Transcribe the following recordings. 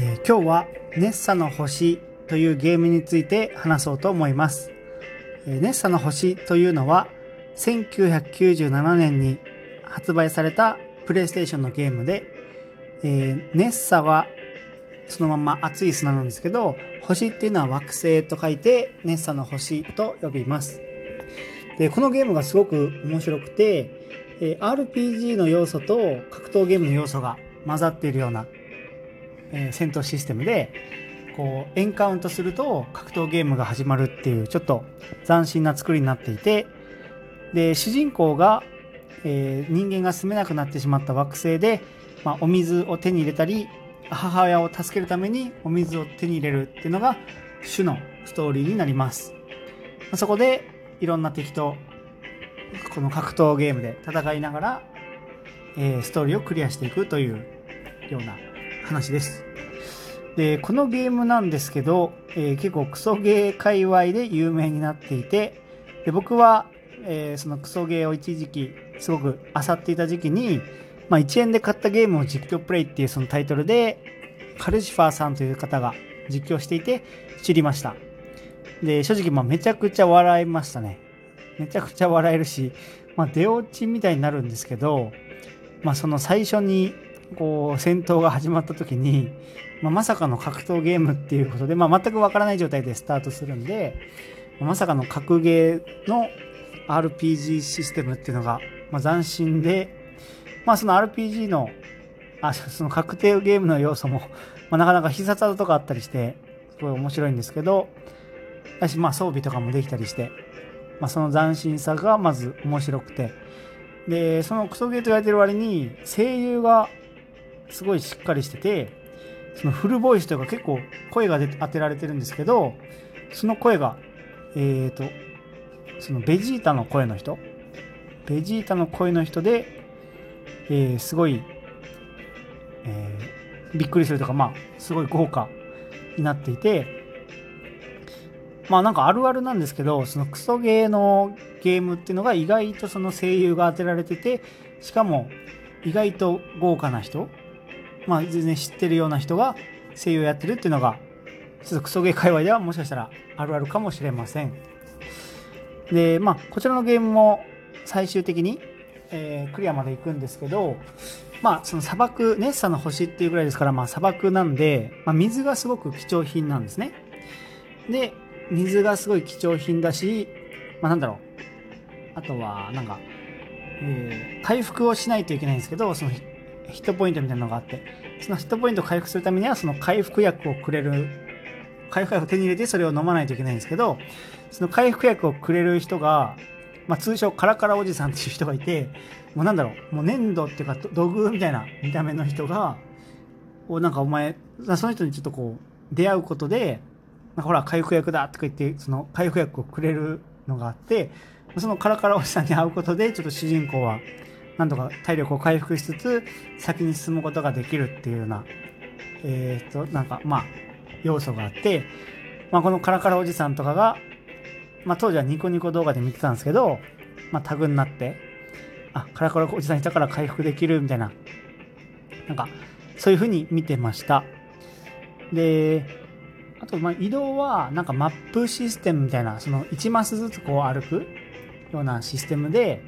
えー今日はネッサの星というゲームについて話そうと思います。えーネッサの星というのは1997年に発売されたプレイステーションのゲームで、えーネッサはそのまま熱い砂なんですけど、星っていうのは惑星と書いて、ネッサの星と呼びます。で、このゲームがすごく面白くて、え RPG の要素と格闘ゲームの要素が混ざっているような、えー戦闘システムで、こう、エンカウントすると格闘ゲームが始まるっていう、ちょっと斬新な作りになっていて、で、主人公が、えー人間が住めなくなってしまった惑星で、まあ、お水を手に入れたり、母親を助けるためにお水を手に入れるっていうのが主のストーリーになります。そこでいろんな敵とこの格闘ゲームで戦いながら、えーストーリーをクリアしていくというような話です。で、このゲームなんですけど、えー結構クソゲー界隈で有名になっていて、で僕は、えーそのクソゲーを一時期すごく漁っていた時期に、まあ、1円で買ったゲームを実況プレイっていうそのタイトルで、カルシファーさんという方が実況していて知りました。で、正直まあめちゃくちゃ笑いましたね。めちゃくちゃ笑えるし、まあ出落ちみたいになるんですけど、まあその最初にこう戦闘が始まった時に、まあ、まさかの格闘ゲームっていうことで、まあ全くわからない状態でスタートするんで、まさかの格ゲーの RPG システムっていうのが、まあ、斬新で、まあその RPG の、あ、その確定ゲームの要素も、まあなかなか必殺技とかあったりして、すごい面白いんですけど、だしまあ装備とかもできたりして、まあその斬新さがまず面白くて、で、そのクソゲーと言われてる割に声優がすごいしっかりしてて、そのフルボイスというか結構声が当てられてるんですけど、その声が、えーと、そのベジータの声の人、ベジータの声の人で、えーすごい、えーびっくりするとか、まあ、すごい豪華になっていて、まあなんかあるあるなんですけど、そのクソゲーのゲームっていうのが意外とその声優が当てられてて、しかも意外と豪華な人、まあ全然知ってるような人が声優やってるっていうのが、ちょっとクソゲー界隈ではもしかしたらあるあるかもしれません。で、まあこちらのゲームも最終的に、えークリアまで行くんですけど、まあその砂漠、ネッサの星っていうぐらいですから、まあ砂漠なんで、まあ水がすごく貴重品なんですね。で、水がすごい貴重品だし、まあなんだろう。あとは、なんか、えー回復をしないといけないんですけど、そのヒットポイントみたいなのがあって、そのヒットポイントを回復するためには、その回復薬をくれる、回復薬を手に入れてそれを飲まないといけないんですけど、その回復薬をくれる人が、まあ通称カラカラおじさんっていう人がいて、もうなんだろう、もう粘土っていうか土偶みたいな見た目の人が、おなんかお前、その人にちょっとこう、出会うことで、なんかほら、回復薬だとか言って、その回復薬をくれるのがあって、そのカラカラおじさんに会うことで、ちょっと主人公は、なんとか体力を回復しつつ、先に進むことができるっていうような、えー、っと、なんか、まあ、要素があって、まあ、このカラカラおじさんとかが、まあ、当時はニコニコ動画で見てたんですけど、まあ、タグになって、あ、カラカラおじさんいたから回復できるみたいな、なんか、そういう風に見てました。で、あと、まあ、移動は、なんかマップシステムみたいな、その1マスずつこう歩くようなシステムで、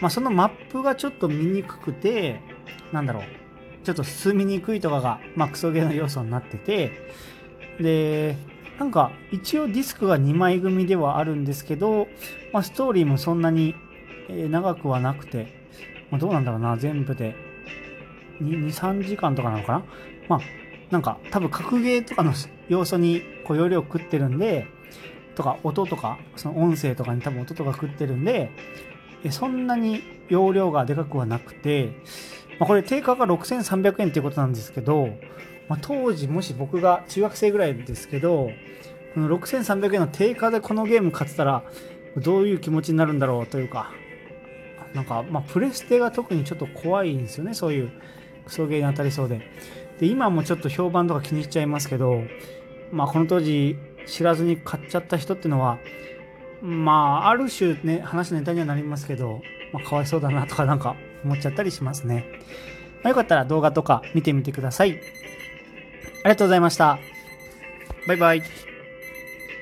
まあ、そのマップがちょっと見にくくて、なんだろう、ちょっと進みにくいとかが、まあ、クソゲーの要素になってて、で、なんか、一応ディスクが2枚組ではあるんですけど、まあ、ストーリーもそんなに、長くはなくて、まあ、どうなんだろうな、全部で。2、3時間とかなのかな？まあ、なんか、多分格ゲーとかの要素に、こう、容量食ってるんで、とか、音とか、その音声とかに多分音とか食ってるんで、そんなに容量がでかくはなくて、まあ、これ定価が6300円っていうことなんですけど、まあ、当時もし僕が中学生ぐらいですけど、この6300円の定価でこのゲーム買ってたら、どういう気持ちになるんだろうというか、なんか、まあ、プレステが特にちょっと怖いんですよね、そういうクソゲーに当たりそうで。で、今もちょっと評判とか気にしちゃいますけど、まあ、この当時知らずに買っちゃった人っていうのは、まあ、ある種ね、話のネタにはなりますけど、まあ、かわいそうだなとかなんか思っちゃったりしますね。まあ、よかったら動画とか見てみてくださいあ。りがとうございました。バイバイ。